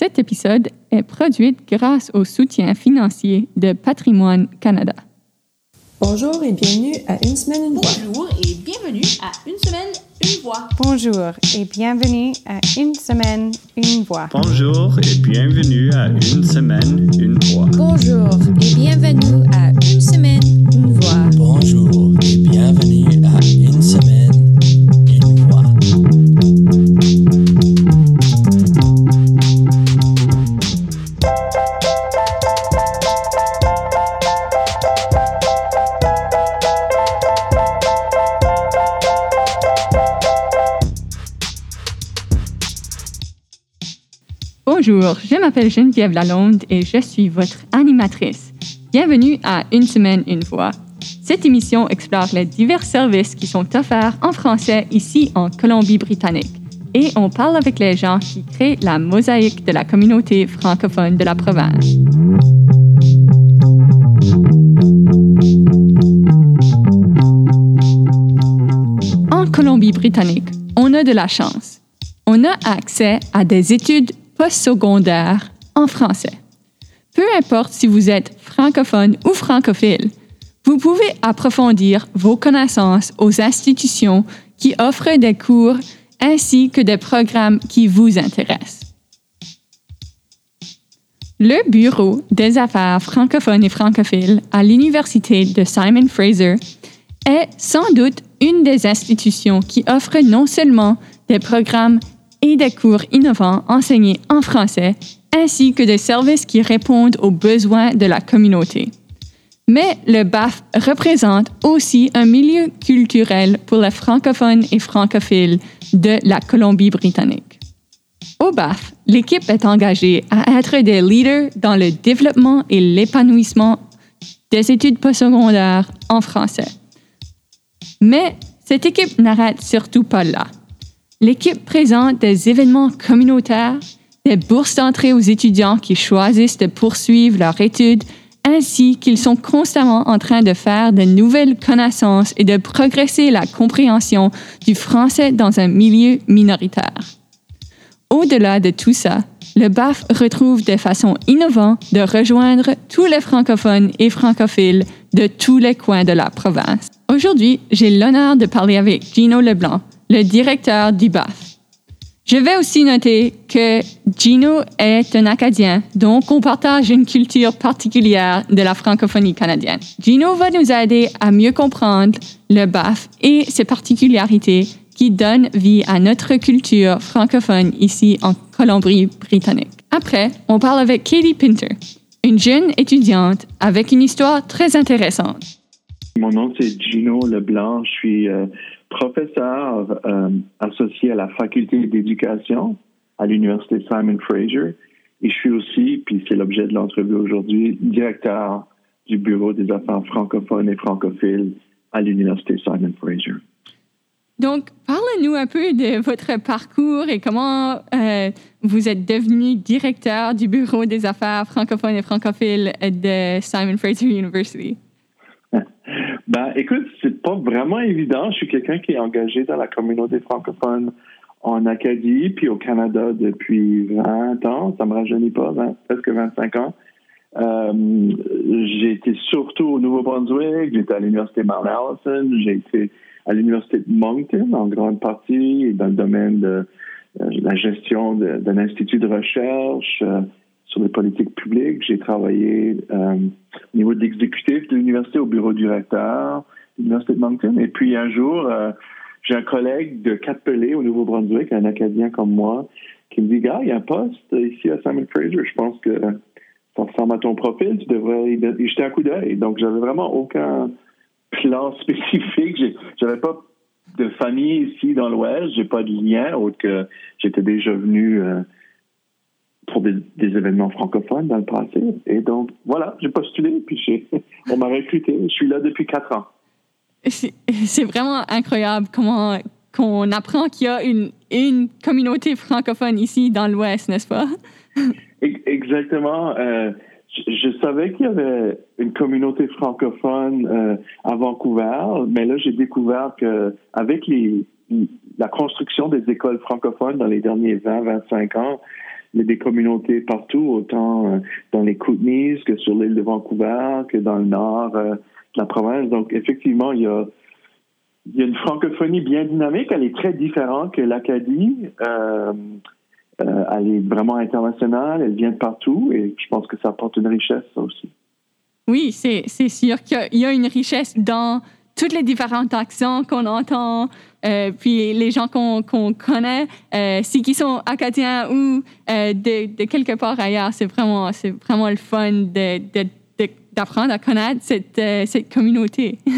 Cet épisode est produit grâce au soutien financier de Patrimoine Canada. Bonjour et bienvenue à Une semaine, une voix. Bonjour et bienvenue à Une semaine, une voix. Bonjour et bienvenue à Une semaine, une voix. Bonjour et bienvenue à Une semaine, une voix. Bonjour et bienvenue à Une semaine, Bonjour, je m'appelle Geneviève Lalonde et je suis votre animatrice. Bienvenue à Une semaine, une voix. Cette émission explore les divers services qui sont offerts en français ici en Colombie-Britannique. Et on parle avec les gens qui créent la mosaïque de la communauté francophone de la province. En Colombie-Britannique, on a de la chance. On a accès à des études postsecondaires en français. Peu importe si vous êtes francophone ou francophile, vous pouvez approfondir vos connaissances aux institutions qui offrent des cours ainsi que des programmes qui vous intéressent. Le Bureau des affaires francophones et francophiles à l'Université de Simon Fraser est sans doute une des institutions qui offre non seulement des programmes et des cours innovants enseignés en français, ainsi que des services qui répondent aux besoins de la communauté. Mais le BAF représente aussi un milieu culturel pour les francophones et francophiles de la Colombie-Britannique. Au BAF, l'équipe est engagée à être des leaders dans le développement et l'épanouissement des études postsecondaires en français. Mais cette équipe n'arrête surtout pas là. L'équipe présente des événements communautaires, des bourses d'entrée aux étudiants qui choisissent de poursuivre leur études, ainsi qu'ils sont constamment en train de faire de nouvelles connaissances et de progresser la compréhension du français dans un milieu minoritaire. Au-delà de tout ça, le BAF retrouve des façons innovantes de rejoindre tous les francophones et francophiles de tous les coins de la province. Aujourd'hui, j'ai l'honneur de parler avec Gino Leblanc, le directeur du BAF. Je vais aussi noter que Gino est un Acadien, donc on partage une culture particulière de la francophonie canadienne. Gino va nous aider à mieux comprendre le BAF et ses particularités qui donnent vie à notre culture francophone ici en Colombie-Britannique. Après, on parle avec Katie Pinter, une jeune étudiante avec une histoire très intéressante. Mon nom, c'est Gino Leblanc. Je suis euh, professeur euh, associé à la faculté d'éducation à l'Université Simon Fraser. Et je suis aussi, puis c'est l'objet de l'entrevue aujourd'hui, directeur du Bureau des affaires francophones et francophiles à l'Université Simon Fraser. Donc, parlez-nous un peu de votre parcours et comment euh, vous êtes devenu directeur du Bureau des affaires francophones et francophiles de Simon Fraser University. Ben, écoute, c'est pas vraiment évident. Je suis quelqu'un qui est engagé dans la communauté francophone en Acadie, puis au Canada depuis 20 ans. Ça me rajeunit pas, 20, presque 25 ans. Euh, j'ai été surtout au Nouveau-Brunswick, j'étais à l'Université Mount Allison, j'ai été à l'Université de Moncton en grande partie dans le domaine de euh, la gestion d'un institut de recherche euh, sur les politiques publiques. J'ai travaillé euh, au niveau de l'exécutif de l'université au bureau du recteur de l'Université de Moncton. Et puis un jour, euh, j'ai un collègue de Cap-Pelé au Nouveau-Brunswick, un Acadien comme moi, qui me dit, gars, il y a un poste ici à Simon Fraser. Je pense que ça ressemble à ton profil, tu devrais y jeter un coup d'œil. Donc, j'avais vraiment aucun plan spécifique. J'avais pas de famille ici dans l'Ouest, j'ai pas de lien autre que j'étais déjà venu euh, pour des, des, événements francophones dans le passé. Et donc, voilà, j'ai postulé, puis on m'a recruté. Je suis là depuis quatre ans. C'est vraiment incroyable comment qu'on apprend qu'il y a une, une communauté francophone ici dans l'Ouest, n'est-ce pas? Exactement. Euh, je, je, savais qu'il y avait une communauté francophone euh, à Vancouver, mais là, j'ai découvert que avec les, la construction des écoles francophones dans les derniers 20-25 ans, a des communautés partout, autant euh, dans les Kootenays que sur l'île de Vancouver, que dans le nord euh, de la province. Donc, effectivement, il y a, une francophonie bien dynamique. Elle est très différente que l'Acadie. Euh, elle est vraiment internationale, elle vient de partout et je pense que ça apporte une richesse, ça aussi. Oui, c'est sûr qu'il y a une richesse dans tous les différents accents qu'on entend, euh, puis les gens qu'on connaît, euh, qui sont acadiens ou euh, de, de quelque part ailleurs, c'est vraiment, vraiment le fun d'apprendre à connaître cette, euh, cette communauté.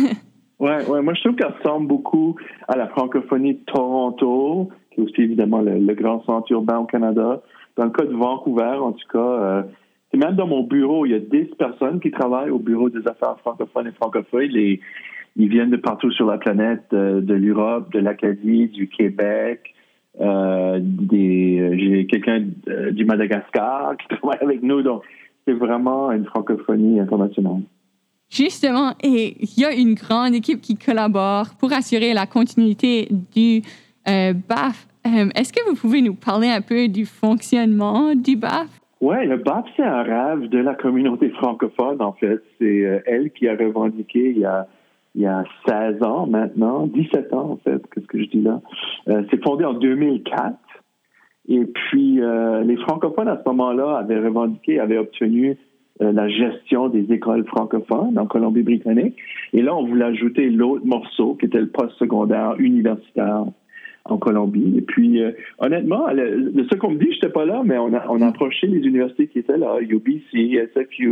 Ouais, ouais, moi je trouve qu'elle ressemble beaucoup à la francophonie de Toronto, qui est aussi évidemment le, grand centre urbain au Canada. Dans le cas de Vancouver, en tout cas, c'est même dans mon bureau, il y a 10 personnes qui travaillent au bureau des affaires francophones et francophones. Ils viennent de partout sur la planète, euh, de l'Europe, de l'Acadie, du Québec. Euh, des, euh, j'ai quelqu'un du Madagascar qui travaille avec nous, donc c'est vraiment une francophonie internationale. Justement, et il y a une grande équipe qui collabore pour assurer la continuité du euh, BAF. Euh, Est-ce que vous pouvez nous parler un peu du fonctionnement du BAF? Ouais, le BAP, c'est un rêve de la communauté francophone, en fait. C'est euh, elle qui a revendiqué il y a, il y a 16 ans maintenant, 17 ans, en fait, qu'est-ce que je dis là? Euh, c'est fondé en 2004. Et puis, euh, les francophones, à ce moment-là, avaient revendiqué, avaient obtenu euh, la gestion des écoles francophones en Colombie-Britannique. Et là, on voulait ajouter l'autre morceau, qui était le post-secondaire universitaire en Colombie. Et puis, euh, honnêtement, le, de ce qu'on me dit, je n'étais pas là, mais on a, on a approché les universités qui étaient là, UBC, SFU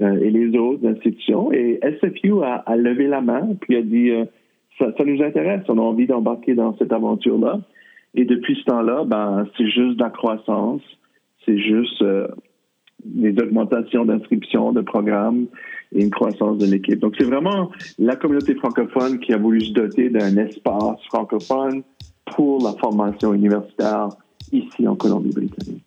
euh, et les autres institutions. Et SFU a, levé la main, puis a dit, euh, ça, nous intéresse, on a envie d'embarquer dans cette aventure-là. Et depuis ce temps-là, ben, c'est juste de la croissance, c'est juste des augmentations d'inscriptions, de programmes et une croissance de l'équipe. Donc, c'est vraiment la communauté francophone qui a voulu se doter d'un espace francophone pour la formation universitaire ici en Colombie-Britannique.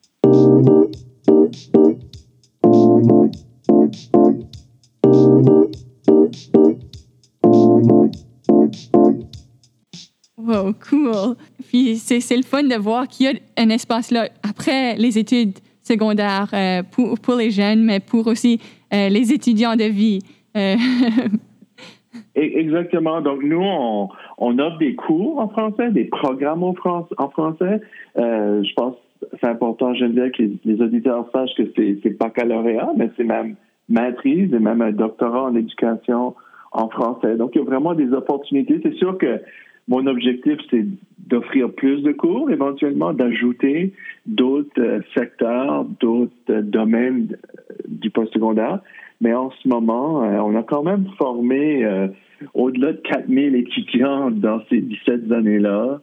Wow, cool. Puis c'est c'est le fun de voir qu'il y a un espace là après les études secondaires euh, pour, pour les jeunes, mais pour aussi euh, les étudiants de vie. Euh, Et- Exactement. Donc, nous, on, on offre des cours en français, des programmes en, français. Euh, je pense c'est important, Geneviève, que les, auditeurs sachent que c'est c'est baccalauréat, mais c'est même maîtrise et même un doctorat en éducation en français. Donc, il y a vraiment des opportunités. C'est sûr que mon objectif, c'est d'offrir plus de cours, éventuellement, d'ajouter d'autres euh, secteurs, d'autres euh, domaines du postsecondaire. Mais en ce moment, on a quand même formé au-delà de 4000 étudiants dans ces 17 années-là,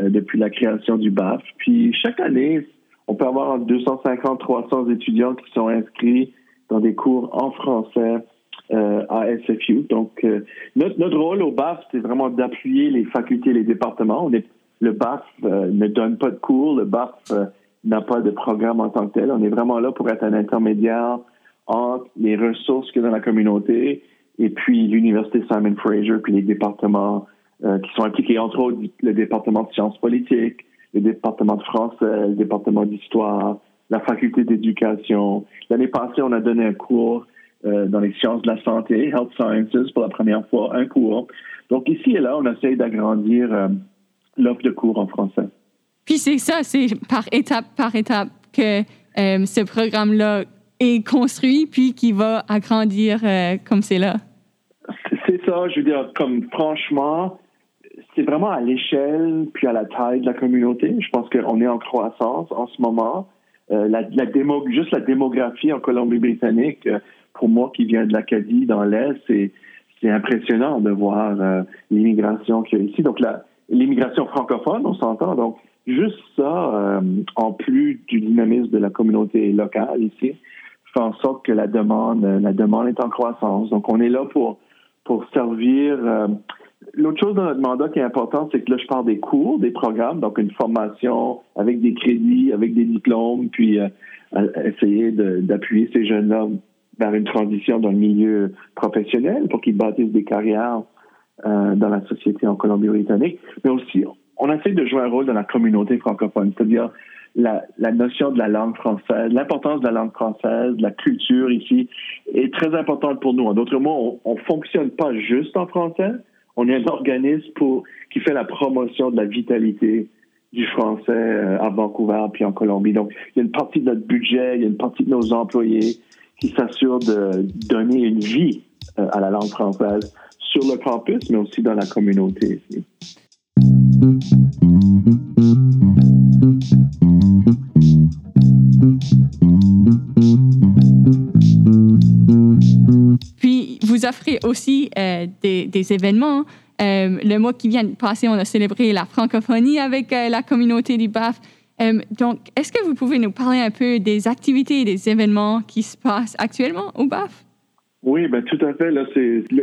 euh, depuis la création du BAF. Puis chaque année, on peut avoir entre 250 300 étudiants qui sont inscrits dans des cours en français euh, à SFU. Donc, euh, notre, notre rôle au BAF, c'est vraiment d'appuyer les facultés et les départements. On est, le BAF euh, ne donne pas de cours, le BAF euh, n'a pas de programme en tant que tel. On est vraiment là pour être un intermédiaire entre les ressources a dans la communauté et puis l'Université Simon Fraser, puis les départements euh, qui sont impliqués, entre autres le département de sciences politiques, le département de français, le département d'histoire, la faculté d'éducation. L'année passée, on a donné un cours euh, dans les sciences de la santé, Health Sciences, pour la première fois, un cours. Donc ici et là, on essaye d'agrandir euh, l'offre de cours en français. puis c'est ça, c'est par étape par étape que ce programme-là est construit, puis qui va agrandir euh, comme c'est là. C'est ça, je veux dire, comme franchement, c'est vraiment à l'échelle puis à la taille de la communauté. Je pense qu'on est en croissance en ce moment. Euh, la, la juste la démographie en Colombie-Britannique, euh, pour moi qui viens de l'Acadie dans l'Est, c'est, impressionnant de voir l'immigration qu'il y a ici. Donc l'immigration francophone, on s'entend. Donc juste ça, en plus du dynamisme de la communauté locale ici, fait en sorte que la demande, la demande est en croissance. Donc on est là pour pour servir. euh, L'autre chose dans notre mandat qui est important, c'est que là, je parle des cours, des programmes, donc une formation avec des crédits, avec des diplômes, puis euh, essayer d'appuyer ces jeunes-là vers une transition dans le milieu professionnel pour qu'ils bâtissent des carrières euh, dans la société en Colombie-Britannique. Mais aussi, on essaie de jouer un rôle dans la communauté francophone, c'est-à-dire la, notion de la langue française, l'importance de la langue française, la culture ici est très importante pour nous. En d'autres mots, on, on fonctionne pas juste en français. On est un organisme qui fait la promotion de la vitalité du français euh, à Vancouver puis en Colombie. Donc, il y a une partie de notre budget, il y a une partie de nos employés qui s'assurent de donner une vie euh, à la langue française sur le campus, mais aussi dans la communauté ici. Puis, vous offrez aussi euh, des, événements. Euh, le mois qui vient de passer, on a célébré la francophonie avec euh, la communauté du BAF. Donc, est-ce que vous pouvez nous parler un peu des activités et des événements qui se passent actuellement au BAF? Oui, ben tout à fait. Là,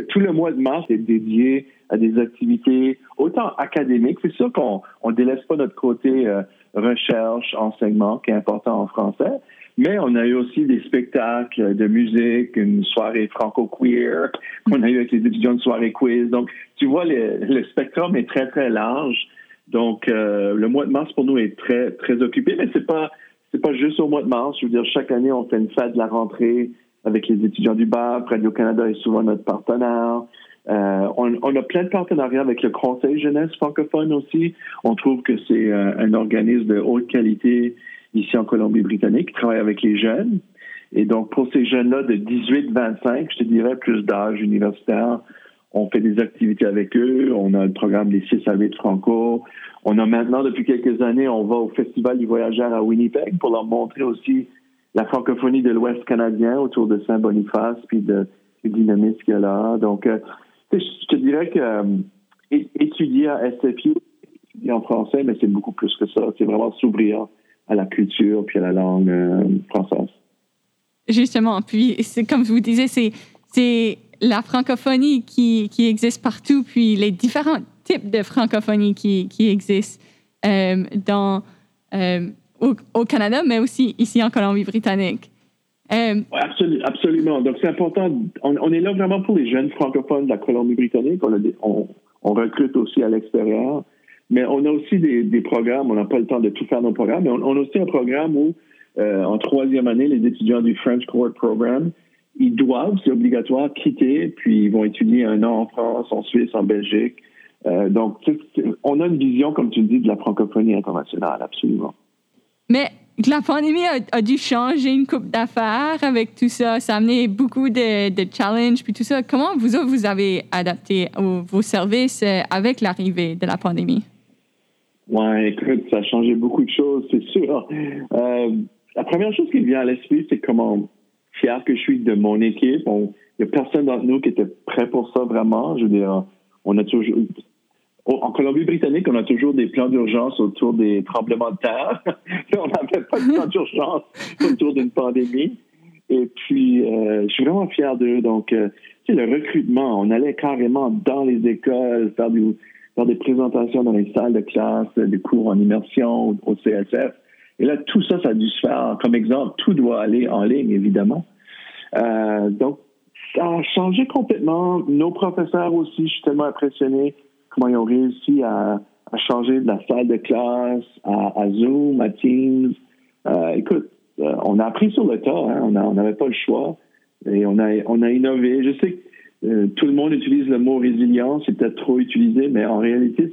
tout le mois de mars est dédié à des activités autant académiques. C'est sûr qu'on on délaisse pas notre côté euh, recherche, enseignement, qui est important en français, mais on a eu aussi des spectacles de musique, une soirée franco-queer. On a eu avec les étudiants une soirée quiz. Donc, tu vois, le, le spectrum est très très large. Donc, euh, le mois de mars pour nous est très très occupé, mais c'est pas c'est pas juste au mois de mars. Je veux dire, chaque année, on fait une fête de la rentrée avec les étudiants du BAP. Radio-Canada est souvent notre partenaire. Euh, on, a plein de partenariats avec le Conseil jeunesse francophone aussi. On trouve que c'est euh, un organisme de haute qualité ici en Colombie-Britannique qui travaille avec les jeunes. Et donc, pour ces jeunes-là de 18-25, je te dirais plus d'âge universitaire, on fait des activités avec eux. On a le programme des 6 à 8 franco. On a maintenant, depuis quelques années, on va au Festival du voyageur à Winnipeg pour leur montrer aussi la francophonie de l'Ouest canadien autour de Saint-Boniface puis de, du dynamisme qu'il y a là. Euh, je te dirais que euh, étudier à SFU, étudier en français, mais c'est beaucoup plus que ça. C'est vraiment s'ouvrir à la culture puis à la langue euh, française. Justement, puis comme je vous disais, c'est c'est la francophonie qui, qui existe partout, puis les différents types de francophonie qui, qui existent euh, dans, au Canada, mais aussi ici en Colombie-Britannique. Euh, absolu- absolument. Donc, c'est important. On, on est là vraiment pour les jeunes francophones de la Colombie-Britannique. On, recrute aussi à l'extérieur. Mais on a aussi des, des programmes. On n'a pas le temps de tout faire nos programmes. Mais on, a aussi un programme où, euh, en troisième année, les étudiants du French Court Program, ils doivent, c'est obligatoire, quitter, puis ils vont étudier un an en France, en Suisse, en Belgique. Euh, donc, on a une vision, comme tu le dis, de la francophonie internationale, absolument. mais la pandémie a, dû changer une coupe d'affaires avec tout ça. Ça a amené beaucoup de, challenges, puis tout ça. Comment vous vous avez adapté vos services euh, avec l'arrivée de la pandémie? Ouais, écoute, ça a changé beaucoup de choses, c'est sûr. Euh, la première chose qui me vient à l'esprit, c'est comment fier que je suis de mon équipe. Il n'y a personne d'entre nous qui était prêt pour ça vraiment. Je veux dire, on a toujours. En Colombie-Britannique, on a toujours des plans d'urgence autour des tremblements de terre. on n'avait pas de plan d'urgence autour d'une pandémie. Et puis, euh, je suis vraiment fier d'eux. Donc, euh, tu sais, le recrutement, on allait carrément dans les écoles, faire, du, faire des présentations dans les salles de classe, des cours en immersion au CSF. Et là, tout ça, ça a dû se faire. Comme exemple, tout doit aller en ligne, évidemment. Euh, donc, ça a changé complètement. Nos professeurs aussi, je suis tellement impressionné comment ils ont réussi à, à changer de la salle de classe à, à Zoom, à Teams. Euh, écoute, euh, on a appris sur le tas, hein, on n'avait pas le choix et on a, innové. Je sais que euh, tout le monde utilise le mot résilience, c'est peut-être trop utilisé, mais en réalité,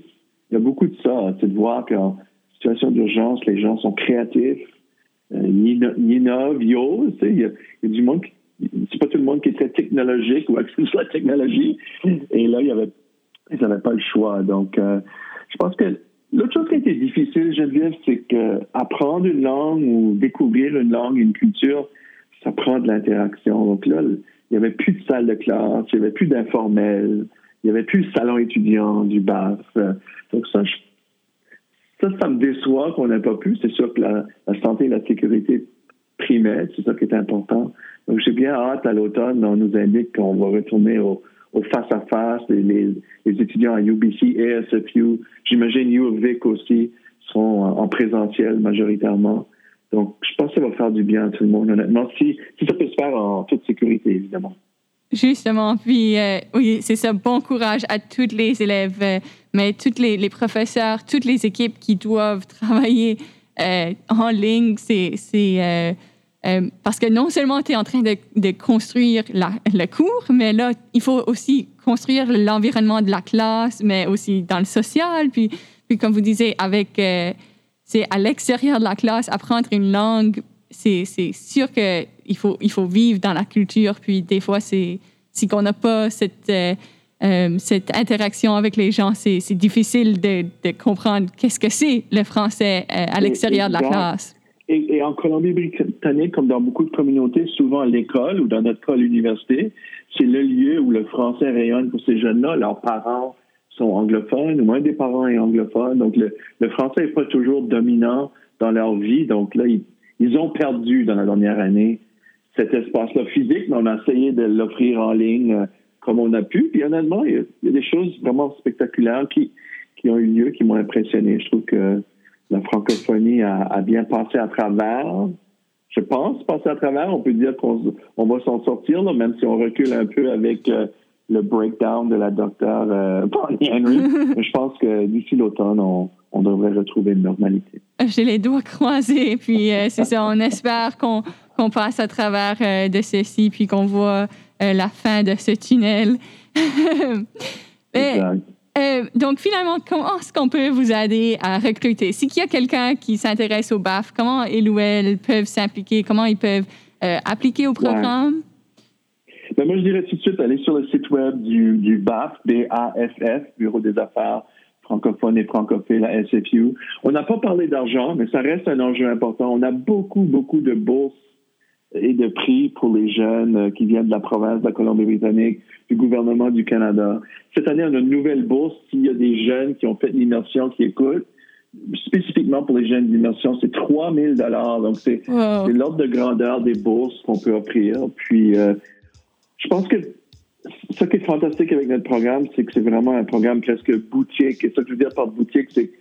il y a beaucoup de ça. C'est de voir qu'en situation d'urgence, les gens sont créatifs, ils inno- ils innovent, ils osent. Il y, a, du monde, c'est pas tout le monde qui est très technologique ou accès sur la technologie. Et là, il y avait, ils n'avaient pas le choix. Donc, euh, je pense que l'autre chose qui a été difficile, Geneviève, c'est que apprendre une langue ou découvrir une langue, une culture, ça prend de l'interaction. Donc là, il n'y avait plus de salle de classe, il n'y avait plus d'informel, il n'y avait plus de salon étudiant, du BAF. Donc ça, je- ça, ça me déçoit qu'on n'ait pas pu. C'est sûr que la, la santé et la sécurité primaient, c'est ça qui est important. Donc j'ai bien hâte à l'automne, on nous indique qu'on va retourner au, au face-à-face. Les, les, étudiants à UBC et SFU, j'imagine UVic aussi, seront en, en présentiel majoritairement. Donc, je pense que ça va faire du bien à tout le monde, honnêtement, si, si ça peut se faire en toute sécurité, évidemment. Justement, puis euh, oui, c'est ça, bon courage à tous les élèves, euh, mais tous les, les professeurs, toutes les équipes qui doivent travailler euh, en ligne, c'est, euh, parce que non seulement tu es en train de, de construire la- le cours, mais là, il faut aussi construire l'environnement de la classe, mais aussi dans le social. Puis, puis comme vous disiez, avec, euh, c'est à l'extérieur de la classe, apprendre une langue, c'est c'est sûr qu'il faut, il faut vivre dans la culture. Puis des fois, c'est si on n'a pas cette, euh, cette interaction avec les gens, c'est c'est difficile de, de comprendre qu'est-ce que c'est le français à l'extérieur de la classe. Et, en Colombie-Britannique, comme dans beaucoup de communautés, souvent l'école ou dans notre cas l'université, c'est le lieu où le français rayonne pour ces jeunes-là. Leurs parents sont anglophones ou un des parents est anglophone. Donc le, français n'est pas toujours dominant dans leur vie. Donc là, ils, ont perdu dans la dernière année cet espace-là physique, mais on a essayé de l'offrir en ligne euh, comme on a pu. Puis honnêtement, il y a, il y a des choses vraiment spectaculaires qui, qui ont eu lieu, qui m'ont impressionné. Je trouve que la francophonie a, a bien passé à travers. Je pense passer à travers. On peut dire qu'on on va s'en sortir, là, même si on recule un peu avec euh, le breakdown de la docteure euh, Bonnie Henry. Mais je pense que d'ici l'automne, on, on devrait retrouver une normalité. J'ai les doigts croisés, puis euh, c'est ça, on espère qu'on passe à travers euh, de ceci, puis qu'on voit euh, la fin de ce tunnel. Mais, Exact. Euh, donc, finalement, comment est-ce qu'on peut vous aider à recruter? Si y a quelqu'un qui s'intéresse au BAF, comment ils ou elles peuvent s'impliquer? Comment ils peuvent euh, appliquer au programme? Ben, moi, je dirais tout de suite aller sur le site web du, du BAF, B-A-F-F, Bureau des affaires francophones et francophiles à SFU. On n'a pas parlé d'argent, mais ça reste un enjeu important. On a beaucoup, beaucoup de bourses et de prix pour les jeunes euh, qui viennent de la province de la Colombie-Britannique, du gouvernement du Canada. Cette année, on a une nouvelle bourse. S'il y a des jeunes qui ont fait l'immersion, qui écoutent, spécifiquement pour les jeunes d'immersion, c'est 3 000 Donc, c'est Wow. l'ordre de grandeur des bourses qu'on peut offrir. Puis, euh, je pense que ce qui est fantastique avec notre programme, c'est que c'est vraiment un programme presque boutique. Et ça que je veux dire par boutique, c'est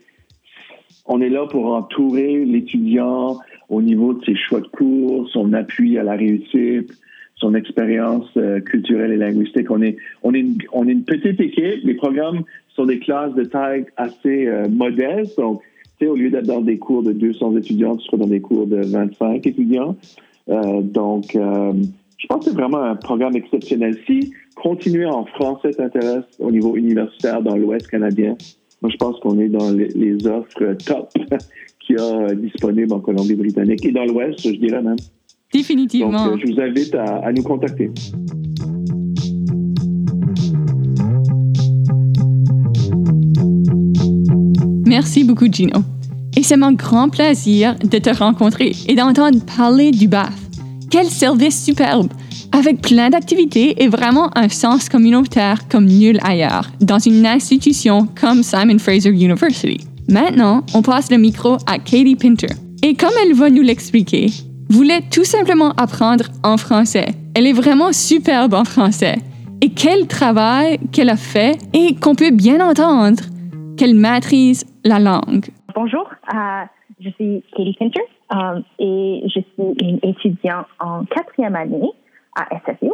on est là pour entourer l'étudiant au niveau de ses choix de cours, son appui à la réussite, son expérience euh, culturelle et linguistique. On est, on, est une, on est une petite équipe. Les programmes sont des classes de taille assez euh, modestes. Donc, tu sais, au lieu d'être dans des cours de 200 étudiants, tu seras dans des cours de 25 étudiants. Euh, donc, euh, je pense que c'est vraiment un programme exceptionnel. Si continuer en français t'intéresse au niveau universitaire dans l'Ouest canadien, moi, je pense qu'on est dans les, les offres top qu'il y a euh, disponibles en Colombie-Britannique et dans l'Ouest, je dirais même. Donc, Définitivement. euh, je vous invite à, à nous contacter. Merci beaucoup, Gino. Et c'est mon grand plaisir de te rencontrer et d'entendre parler du BAF. Quel service superbe! Avec plein d'activités et vraiment un sens communautaire comme nul ailleurs, dans une institution comme Simon Fraser University. Maintenant, on passe le micro à Katie Pinter. Et comme elle va nous l'expliquer, voulait tout simplement apprendre en français. Elle est vraiment superbe en français. Et quel travail qu'elle a fait et qu'on peut bien entendre qu'elle maîtrise la langue. Bonjour, euh, je suis Katie Pinter euh, et je suis une étudiante en quatrième année à SFU.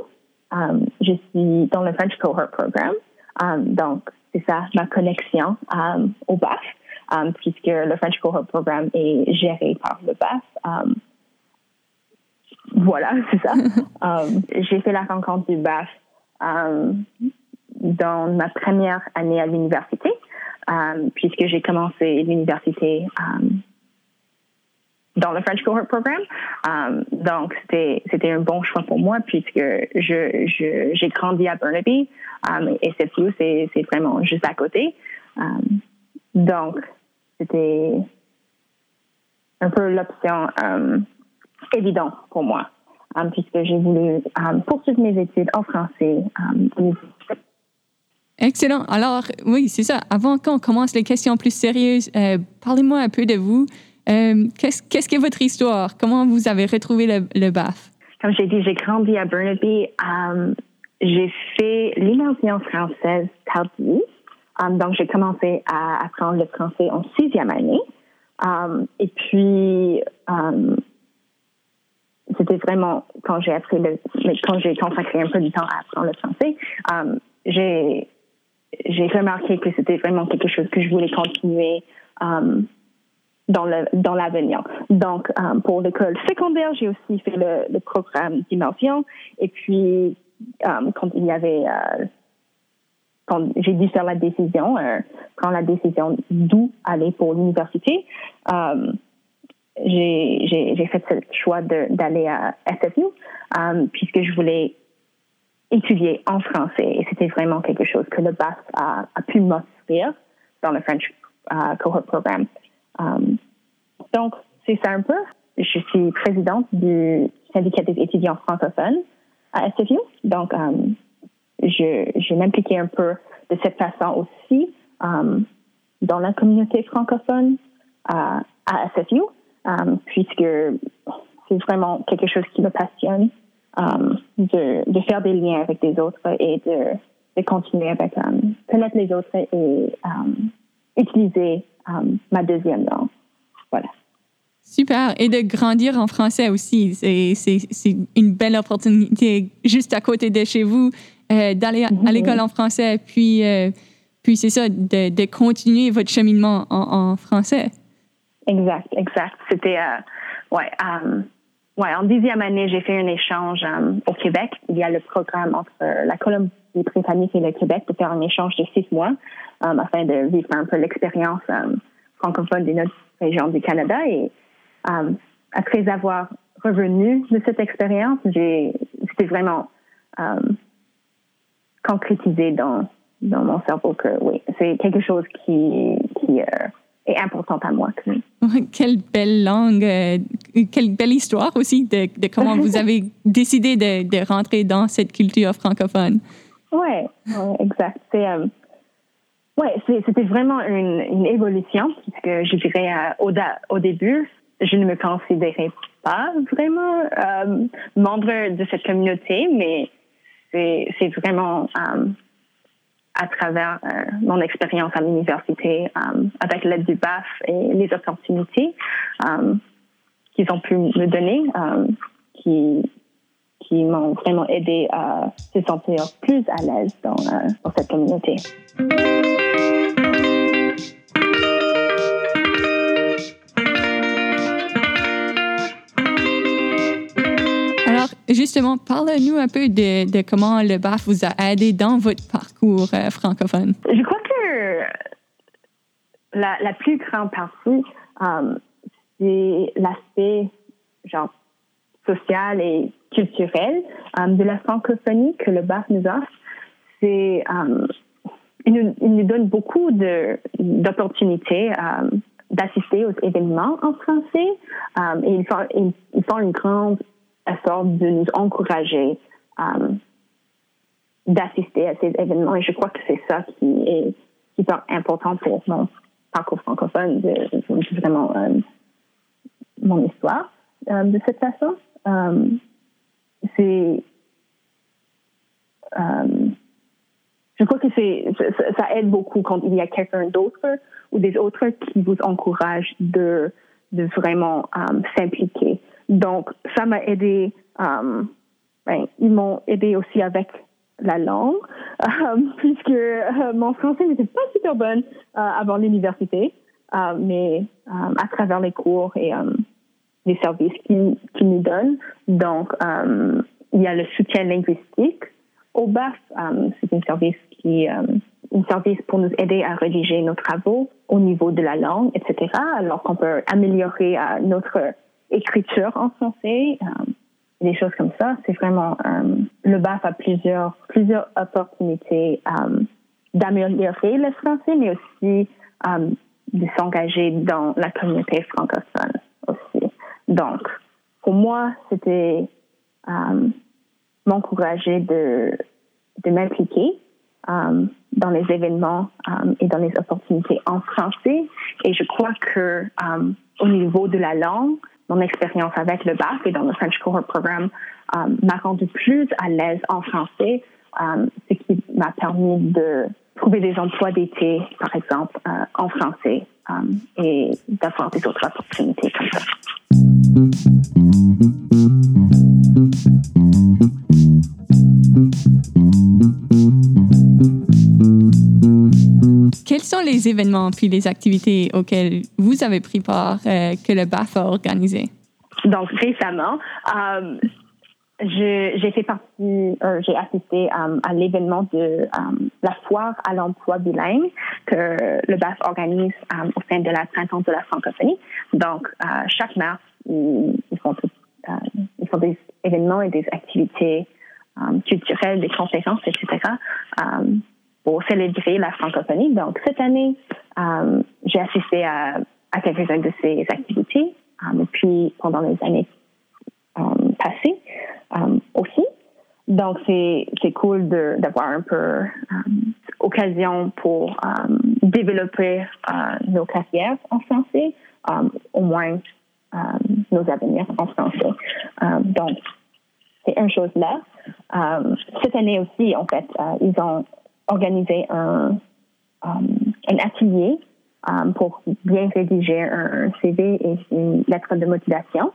Euh, je suis dans le French Cohort Programme, Euh, donc c'est ça ma connexion au BAF, puisque le French Cohort Programme est géré par le BAF. Euh, voilà, c'est ça. Euh, J'ai fait la rencontre du BAF dans ma première année à l'université, puisque j'ai commencé l'université dans le French Cohort Programme. Euh, donc, c'était c'était un bon choix pour moi puisque je je- j'ai grandi à Burnaby euh, et SFU, c'est c'est vraiment juste à côté. Donc, c'était un peu l'option euh, évidente pour moi euh, puisque j'ai voulu euh, poursuivre mes études en français. euh, Excellent. Alors, oui, c'est ça. Avant qu'on commence les questions plus sérieuses, parlez-moi un peu de vous. Qu'est-ce que votre histoire? Comment vous avez retrouvé le, le BAF? Comme j'ai dit, j'ai grandi à Burnaby. J'ai fait l'immersion française tardive. Euh, donc, j'ai commencé à apprendre le français en sixième année. Euh, et puis, euh, c'était vraiment quand j'ai appris le, quand j'ai consacré un peu du temps à apprendre le français, j'ai j'ai remarqué que c'était vraiment quelque chose que je voulais continuer. Dans le dans l'avenir. Donc, pour l'école secondaire, j'ai aussi fait le, programme d'immersion. Et puis, quand il y avait, euh, quand j'ai dû faire la décision, euh, prendre la décision d'où aller pour l'université, euh, j'ai fait ce choix d'aller à SFU euh, puisque je voulais étudier en français et c'était vraiment quelque chose que le BAF a, a pu m'offrir dans le French Cohort Programme. Um, donc, c'est ça un peu. Je suis présidente du syndicat des étudiants francophones à SFU. Donc, je, je m'impliquais un peu de cette façon aussi um, dans la communauté francophone à, à SFU, um, puisque c'est vraiment quelque chose qui me passionne de, faire des liens avec les autres et de, continuer avec connaître les autres et utiliser ma deuxième langue. Voilà. Super. Et de grandir en français aussi. C'est une belle opportunité juste à côté de chez vous euh, d'aller à, à l'école en français. Puis, euh, puis c'est ça, de, de continuer votre cheminement en, en français. Exact, exact. C'était, euh, ouais, ouais, en dixième année, j'ai fait un échange au Québec. Il y a le programme entre la Colombie-Britannique et le Québec de faire un échange de six mois afin de vivre un peu l'expérience francophone de notre région du Canada. Et après avoir revenu de cette expérience, j'ai, c'était vraiment concrétisé dans, dans mon cerveau que oui, c'est quelque chose qui, qui euh, est important à moi. que- Quelle belle langue, euh, quelle belle histoire aussi de, de comment vous avez décidé de, de rentrer dans cette culture francophone. Ouais, ouais, exact. C'est, euh, ouais, c'est- c'était vraiment une, une évolution puisque je dirais au, au début, je ne me considérais pas vraiment membre de cette communauté, mais c'est, vraiment euh, à travers euh, mon expérience à l'université, euh, avec l'aide du BAF et les opportunités qu'ils ont pu me donner, qui, m'ont vraiment aidé à se sentir plus à l'aise dans cette communauté. Justement, parle-nous un peu de, comment le BAF vous a aidé dans votre parcours euh, francophone. Je crois que la, plus grande partie, euh, c'est l'aspect genre social et culturel euh, de la francophonie que le BAF nous offre. C'est il, nous, il donne beaucoup d'opportunités d'assister aux événements en français et ils font, ils font une grande effort de nous encourager euh, d'assister à ces événements et je crois que c'est ça qui est hyper important pour mon parcours francophone, de, vraiment euh, mon histoire euh, de cette façon. C'est je crois que ça, aide beaucoup quand il y a quelqu'un d'autre ou des autres qui vous encouragent de vraiment s'impliquer. Donc ça m'a aidé. euh, ben, ils m'ont aidé aussi avec la langue, euh, puisque euh, mon français n'était pas super bon euh, avant l'université, euh, mais à travers les cours et les services qu'ils nous donnent. Donc, il y a le soutien linguistique au BAF. C'est un service qui un service pour nous aider à rédiger nos travaux au niveau de la langue, etc. Alors qu'on peut améliorer euh, notre écriture en français. euh, des choses comme ça. C'est vraiment euh, le BAF a plusieurs plusieurs opportunités euh, d'améliorer le français, mais aussi de s'engager dans la communauté francophone aussi. Donc, pour moi, c'était m'encourager de de m'impliquer dans les événements et dans les opportunités en français. Et je crois que au niveau de la langue, mon expérience avec le BAF et dans le French Cohort Programme euh, m'a rendu plus à l'aise en français, euh, ce qui m'a permis de trouver des emplois d'été, par exemple, euh, en français euh, et d'avoir des autres opportunités comme ça. Quelles sont les événements puis les activités auxquelles vous avez pris part euh, que le BAF a organisé? Donc, récemment, euh, j'ai fait partie, euh, j'ai assisté à l'événement de la foire à l'emploi bilingue que le BAF organise au sein de la printemps de la francophonie. Donc, chaque mars, ils, font, des événements et des activités culturelles, des conférences, etc. pour célébrer la francophonie. Donc, cette année, euh, j'ai assisté à, quelques-unes de ces activités. euh, puis, pendant les années euh, passées euh, aussi. Donc, c'est cool d'avoir un peu occasion pour développer nos carrières en français, au moins nos avenirs en français. Donc, c'est une chose là. Cette année aussi, en fait, ils ont organisé un, euh, un atelier euh, pour bien rédiger un, CV et une lettre de motivation.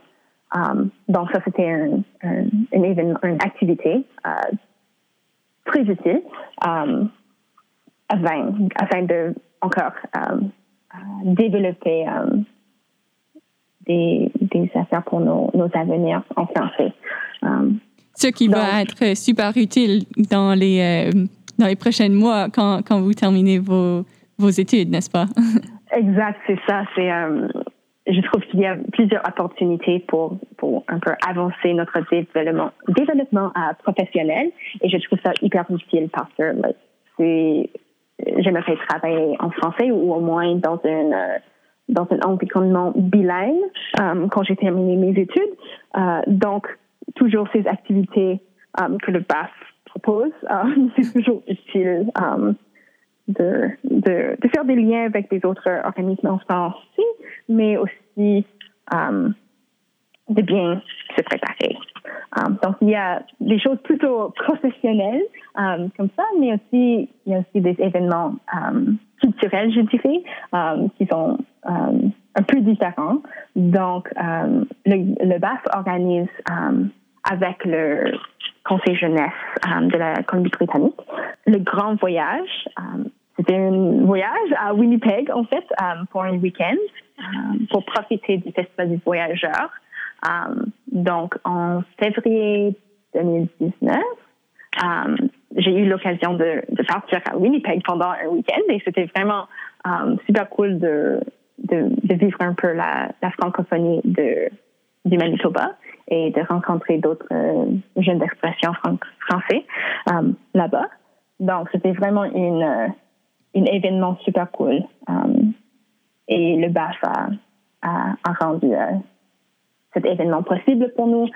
Euh, donc, ça, c'était un, un, un événement, une activité euh, très utile afin, afin de encore euh, développer des, des affaires pour nos, nos avenirs en français. Ce qui va être super utile dans les, euh, dans les prochains mois quand, quand vous terminez vos, vos études, n'est-ce pas? Exact, c'est ça. Euh, je trouve qu'il y a plusieurs opportunités pour, pour un peu avancer notre développement, développement euh, professionnel. Et je trouve ça hyper utile parce que like, c'est, j'aimerais travailler en français ou au moins dans une, euh, dans un environnement bilingue quand j'ai terminé mes études. Donc, toujours ces activités que le BAF propose, euh, c'est toujours utile. euh, de, de, faire des liens avec des autres organismes en France aussi, mais aussi euh, de bien se préparer. Donc, il y a des choses plutôt professionnelles comme ça, mais aussi, il y a aussi des événements culturels, je dirais, qui sont un peu différents. Donc, le, le BAF organise avec le Conseil jeunesse euh, de la Colombie-Britannique le grand voyage. euh, c'était un voyage à Winnipeg, en fait, euh, pour un week-end, pour profiter du Festival du Voyageur. Euh, donc, en février 2019, euh, j'ai eu l'occasion de, partir à Winnipeg pendant un week-end et c'était vraiment super cool de, de, vivre un peu la, francophonie du Manitoba et de rencontrer d'autres euh, jeunes d'expression fran- français euh, là-bas. Donc, c'était vraiment une, euh, un événement super cool. Et le BAF a, rendu cet événement possible pour nous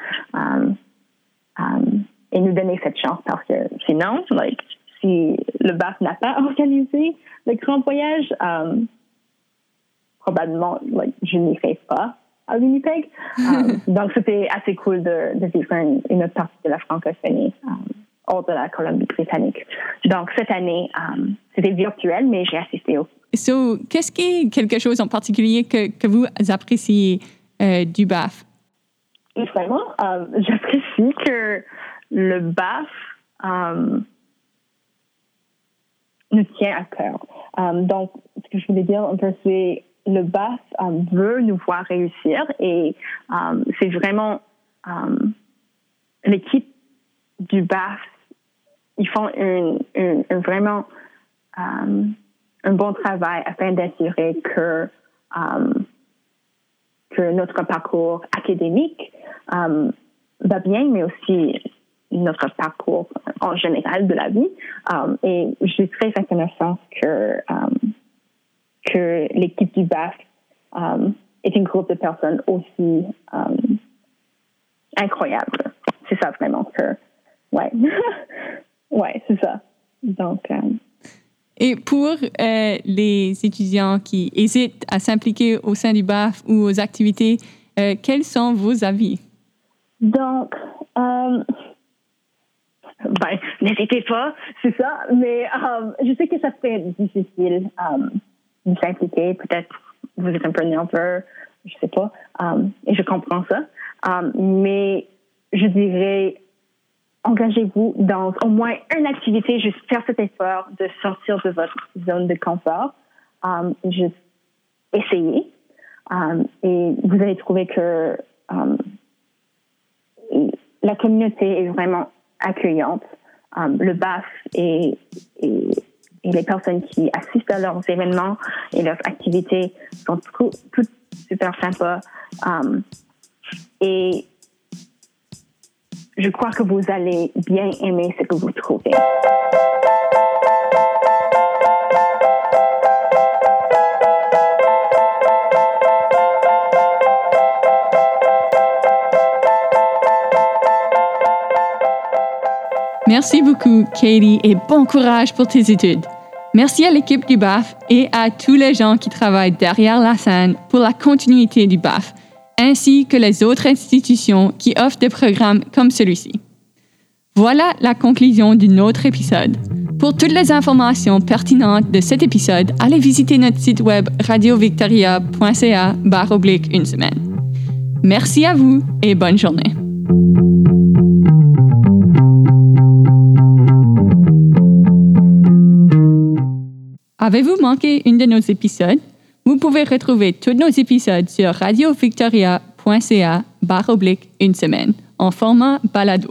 et nous donner cette chance parce que sinon, like, si le BAF n'a pas organisé le grand voyage, probablement, like, je n'irai pas à Winnipeg. Euh, donc, c'était assez cool de, de vivre une, une autre partie de la francophonie euh, hors de la Colombie-Britannique. Donc, cette année, euh, c'était virtuel, mais j'ai assisté au So, qu'est-ce qui est quelque chose en particulier que, que vous appréciez euh, du BAF? Et vraiment, euh, j'apprécie que le BAF euh, nous tient à cœur. Donc, ce que je voulais dire un peu, c'est le BAF euh, veut nous voir réussir et euh, c'est vraiment euh, l'équipe du BAF, ils font une, vraiment un bon travail afin d'assurer que que notre parcours académique va bien, mais aussi notre parcours en général de la vie. Et je suis très reconnaissante que, que l'équipe du BAF euh, est un groupe de personnes aussi euh, incroyable. C'est ça vraiment que, ouais, ouais, c'est ça. Donc, euh, Et pour euh, les étudiants qui hésitent à s'impliquer au sein du BAF ou aux activités, euh, quels sont vos avis? Donc, euh, ben, n'hésitez pas, c'est ça. Mais euh, je sais que ça serait difficile euh, de s'impliquer. Peut-être vous êtes un peu nerveux, je sais pas. Euh, et je comprends ça. Euh, mais je dirais, engagez-vous dans au moins une activité, juste faire cet effort de sortir de votre zone de confort. um, juste essayer. Um, et vous allez trouver que um, la communauté est vraiment accueillante. Um, le BAF et, et, et, les personnes qui assistent à leurs événements et leurs activités sont toutes super sympas. Um, et je crois que vous allez bien aimer ce que vous trouvez. Merci beaucoup, Katie, et bon courage pour tes études. Merci à l'équipe du BAF et à tous les gens qui travaillent derrière la scène pour la continuité du BAF, ainsi que les autres institutions qui offrent des programmes comme celui-ci. Voilà la conclusion d'un autre épisode. Pour toutes les informations pertinentes de cet épisode, allez visiter notre site web radiovictoria.ca une semaine. Merci à vous et bonne journée. Avez-vous manqué une de nos épisodes? Vous pouvez retrouver tous nos épisodes sur radiovictoria.ca barre une semaine en format balado.